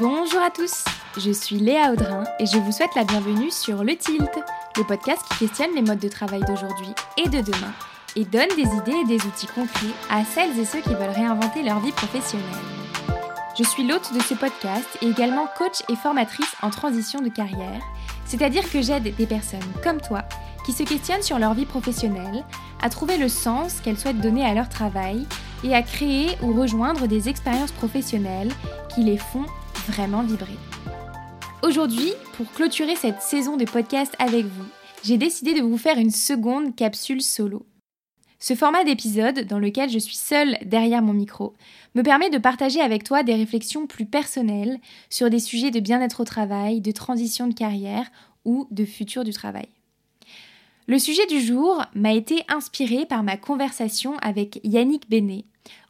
Bonjour à tous, je suis Léa Audrin et je vous souhaite la bienvenue sur Le Tilt, le podcast qui questionne les modes de travail d'aujourd'hui et de demain et donne des idées et des outils concrets à celles et ceux qui veulent réinventer leur vie professionnelle. Je suis l'hôte de ce podcast et également coach et formatrice en transition de carrière, c'est-à-dire que j'aide des personnes comme toi qui se questionnent sur leur vie professionnelle, à trouver le sens qu'elles souhaitent donner à leur travail et à créer ou rejoindre des expériences professionnelles qui les font vraiment vibrer. Aujourd'hui, pour clôturer cette saison de podcast avec vous, j'ai décidé de vous faire une seconde capsule solo. Ce format d'épisode, dans lequel je suis seule derrière mon micro, me permet de partager avec toi des réflexions plus personnelles sur des sujets de bien-être au travail, de transition de carrière ou de futur du travail. Le sujet du jour m'a été inspiré par ma conversation avec Yannick Bénet,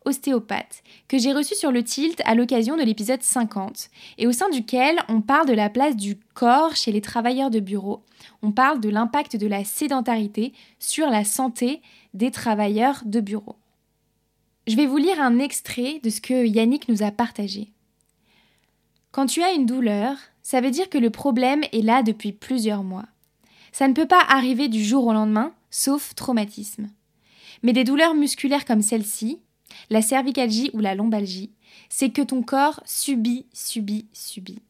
ostéopathe, que j'ai reçu sur le tilt à l'occasion de l'épisode 50, et au sein duquel on parle de la place du corps chez les travailleurs de bureau, on parle de l'impact de la sédentarité sur la santé des travailleurs de bureau. Je vais vous lire un extrait de ce que Yannick nous a partagé. Quand tu as une douleur, ça veut dire que le problème est là depuis plusieurs mois. Ça ne peut pas arriver du jour au lendemain, sauf traumatisme. Mais des douleurs musculaires comme celle-ci, la cervicalgie ou la lombalgie, c'est que ton corps subit, subit, subit.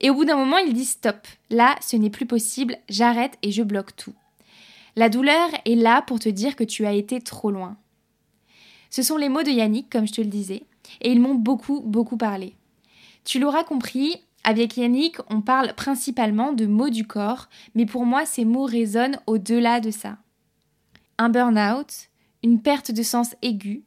Et au bout d'un moment, il dit stop. Là, ce n'est plus possible, j'arrête et je bloque tout. La douleur est là pour te dire que tu as été trop loin. Ce sont les mots de Yannick, comme je te le disais, et ils m'ont beaucoup, beaucoup parlé. Tu l'auras compris, avec Yannick, on parle principalement de mots du corps, mais pour moi, ces mots résonnent au-delà de ça. Un burn-out, une perte de sens aiguë,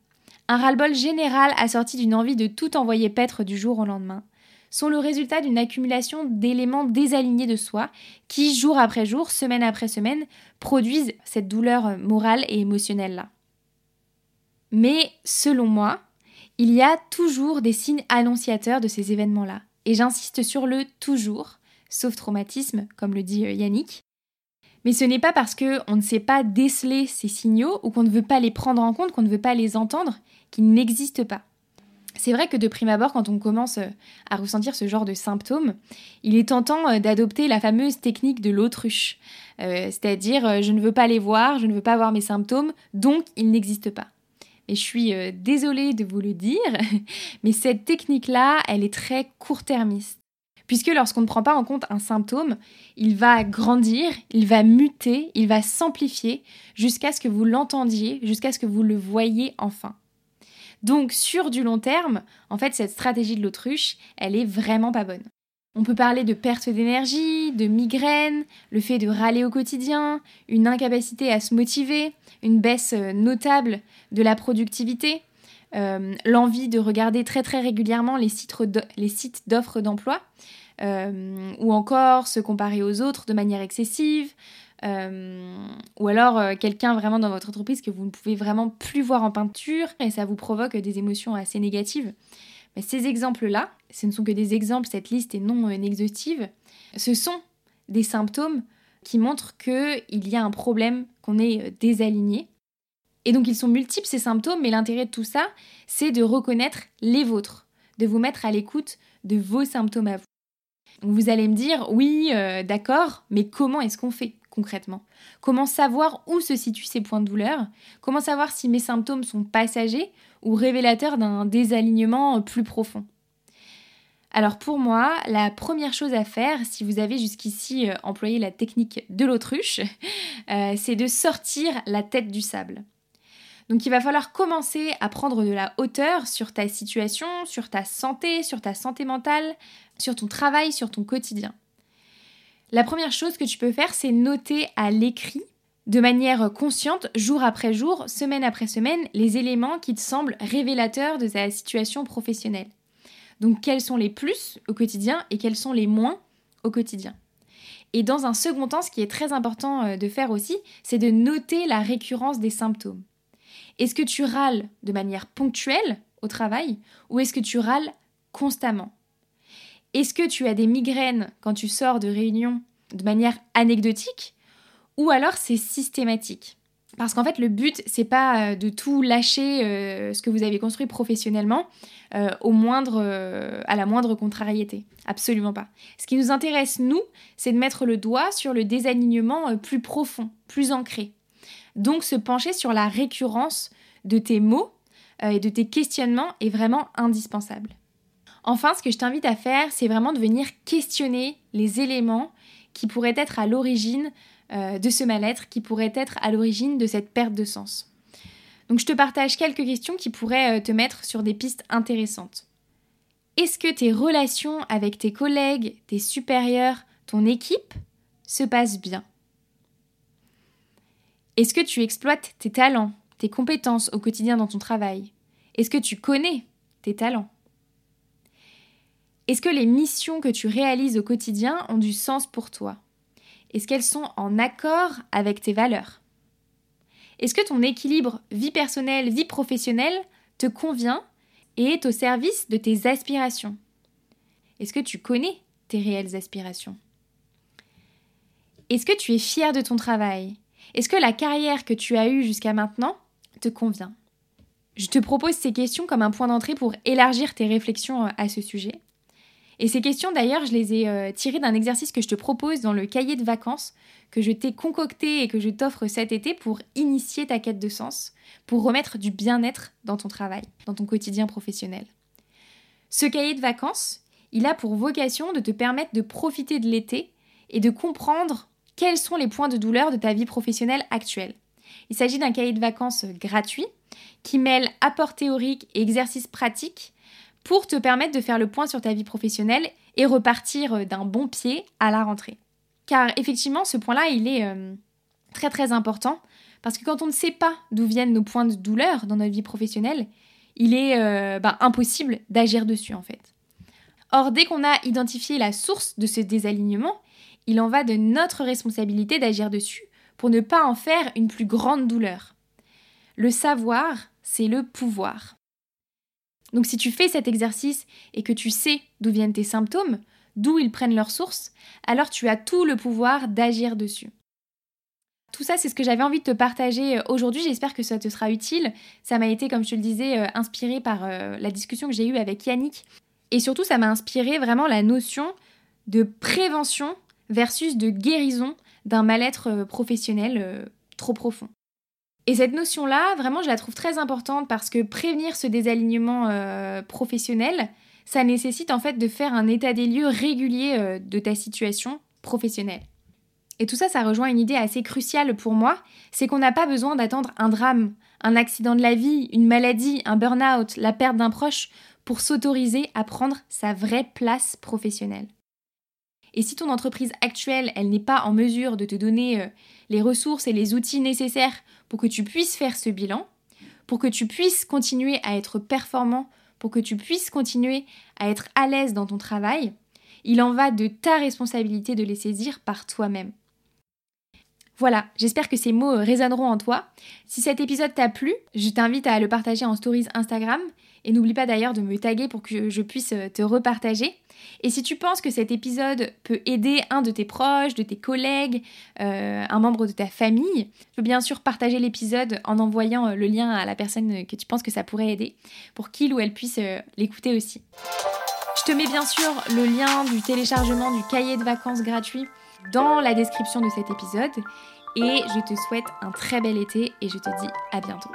un ras-le-bol général assorti d'une envie de tout envoyer paître du jour au lendemain, sont le résultat d'une accumulation d'éléments désalignés de soi qui, jour après jour, semaine après semaine, produisent cette douleur morale et émotionnelle-là. Mais, selon moi, il y a toujours des signes annonciateurs de ces événements-là. Et j'insiste sur le toujours, sauf traumatisme, comme le dit euh, Yannick, mais ce n'est pas parce qu'on ne sait pas déceler ces signaux ou qu'on ne veut pas les prendre en compte, qu'on ne veut pas les entendre, qu'ils n'existent pas. C'est vrai que de prime abord, quand on commence euh, à ressentir ce genre de symptômes, il est tentant euh, d'adopter la fameuse technique de l'autruche. Euh, c'est-à-dire, je ne veux pas les voir, je ne veux pas voir mes symptômes, donc ils n'existent pas. Et je suis désolée de vous le dire, mais cette technique-là, elle est très court-termiste puisque lorsqu'on ne prend pas en compte un symptôme, il va grandir, il va muter, il va s'amplifier jusqu'à ce que vous l'entendiez, jusqu'à ce que vous le voyez enfin. Donc sur du long terme, en fait, cette stratégie de l'autruche, elle est vraiment pas bonne. On peut parler de perte d'énergie, de migraine, le fait de râler au quotidien, une incapacité à se motiver, une baisse euh, notable de la productivité, euh, l'envie de regarder très très régulièrement les sites d'offres d'emploi, euh, ou encore se comparer aux autres de manière excessive, euh, ou alors quelqu'un vraiment dans votre entreprise que vous ne pouvez vraiment plus voir en peinture et ça vous provoque des émotions assez négatives. Mais ces exemples-là, ce ne sont que des exemples, cette liste est non exhaustive, ce sont des symptômes qui montrent qu'il y a un problème, qu'on est désaligné. Et donc ils sont multiples ces symptômes, mais l'intérêt de tout ça, c'est de reconnaître les vôtres, de vous mettre à l'écoute de vos symptômes à vous. Vous allez me dire, oui, euh, d'accord, mais comment est-ce qu'on fait concrètement? Comment savoir où se situent ces points de douleur? Comment savoir si mes symptômes sont passagers ou révélateurs d'un désalignement euh, plus profond? Alors pour moi, la première chose à faire, si vous avez jusqu'ici euh, employé la technique de l'autruche, c'est de sortir la tête du sable. Donc il va falloir commencer à prendre de la hauteur sur ta situation, sur ta santé, sur ta santé mentale, sur ton travail, sur ton quotidien. La première chose que tu peux faire, c'est noter à l'écrit, de manière consciente, jour après jour, semaine après semaine, les éléments qui te semblent révélateurs de ta situation professionnelle. Donc quels sont les plus au quotidien et quels sont les moins au quotidien. Et dans un second temps, ce qui est très important euh, de faire aussi, c'est de noter la récurrence des symptômes. Est-ce que tu râles de manière ponctuelle au travail ou est-ce que tu râles constamment? Est-ce que tu as des migraines quand tu sors de réunion de manière anecdotique ou alors c'est systématique? Parce qu'en fait, le but, c'est pas de tout lâcher ce que vous avez construit professionnellement au moindre, à la moindre contrariété. Absolument pas. Ce qui nous intéresse, nous, c'est de mettre le doigt sur le désalignement plus profond, plus ancré. Donc, se pencher sur la récurrence de tes mots et de tes questionnements est vraiment indispensable. Enfin, ce que je t'invite à faire, c'est vraiment de venir questionner les éléments qui pourraient être à l'origine euh, de ce mal-être, qui pourraient être à l'origine de cette perte de sens. Donc je te partage quelques questions qui pourraient euh, te mettre sur des pistes intéressantes. Est-ce que tes relations avec tes collègues, tes supérieurs, ton équipe se passent bien? Est-ce que tu exploites tes talents, tes compétences au quotidien dans ton travail? Est-ce que tu connais tes talents? Est-ce que les missions que tu réalises au quotidien ont du sens pour toi? Est-ce qu'elles sont en accord avec tes valeurs? Est-ce que ton équilibre vie personnelle, vie professionnelle te convient et est au service de tes aspirations? Est-ce que tu connais tes réelles aspirations? Est-ce que tu es fier de ton travail? Est-ce que la carrière que tu as eue jusqu'à maintenant te convient? Je te propose ces questions comme un point d'entrée pour élargir tes réflexions à ce sujet. Et ces questions, d'ailleurs, je les ai euh, tirées d'un exercice que je te propose dans le cahier de vacances que je t'ai concocté et que je t'offre cet été pour initier ta quête de sens, pour remettre du bien-être dans ton travail, dans ton quotidien professionnel. Ce cahier de vacances, il a pour vocation de te permettre de profiter de l'été et de comprendre quels sont les points de douleur de ta vie professionnelle actuelle? Il s'agit d'un cahier de vacances gratuit qui mêle apport théorique et exercices pratiques pour te permettre de faire le point sur ta vie professionnelle et repartir euh, d'un bon pied à la rentrée. Car effectivement, ce point-là, il est euh, très très important parce que quand on ne sait pas d'où viennent nos points de douleur dans notre vie professionnelle, il est euh, bah, impossible d'agir dessus en fait. Or, dès qu'on a identifié la source de ce désalignement, il en va de notre responsabilité d'agir dessus pour ne pas en faire une plus grande douleur. Le savoir, c'est le pouvoir. Donc si tu fais cet exercice et que tu sais d'où viennent tes symptômes, d'où ils prennent leur source, alors tu as tout le pouvoir d'agir dessus. Tout ça, c'est ce que j'avais envie de te partager euh, aujourd'hui. J'espère que ça te sera utile. Ça m'a été, comme je te le disais, euh, inspiré par euh, la discussion que j'ai eue avec Yannick. Et surtout, ça m'a inspiré vraiment la notion de prévention versus de guérison d'un mal-être professionnel trop profond. Et cette notion-là, vraiment, je la trouve très importante parce que prévenir ce désalignement euh, professionnel, ça nécessite en fait de faire un état des lieux régulier euh, de ta situation professionnelle. Et tout ça, ça rejoint une idée assez cruciale pour moi, c'est qu'on n'a pas besoin d'attendre un drame, un accident de la vie, une maladie, un burn-out, la perte d'un proche pour s'autoriser à prendre sa vraie place professionnelle. Et si ton entreprise actuelle, elle n'est pas en mesure de te donner euh, les ressources et les outils nécessaires pour que tu puisses faire ce bilan, pour que tu puisses continuer à être performant, pour que tu puisses continuer à être à l'aise dans ton travail, il en va de ta responsabilité de les saisir par toi-même. Voilà, j'espère que ces mots résonneront en toi. Si cet épisode t'a plu, je t'invite à le partager en stories Instagram et n'oublie pas d'ailleurs de me taguer pour que je puisse te repartager. Et si tu penses que cet épisode peut aider un de tes proches, de tes collègues, euh, un membre de ta famille, tu peux bien sûr partager l'épisode en envoyant euh, le lien à la personne que tu penses que ça pourrait aider pour qu'il ou elle puisse euh, l'écouter aussi. Je te mets bien sûr le lien du téléchargement du cahier de vacances gratuit dans la description de cet épisode et je te souhaite un très bel été et je te dis à bientôt.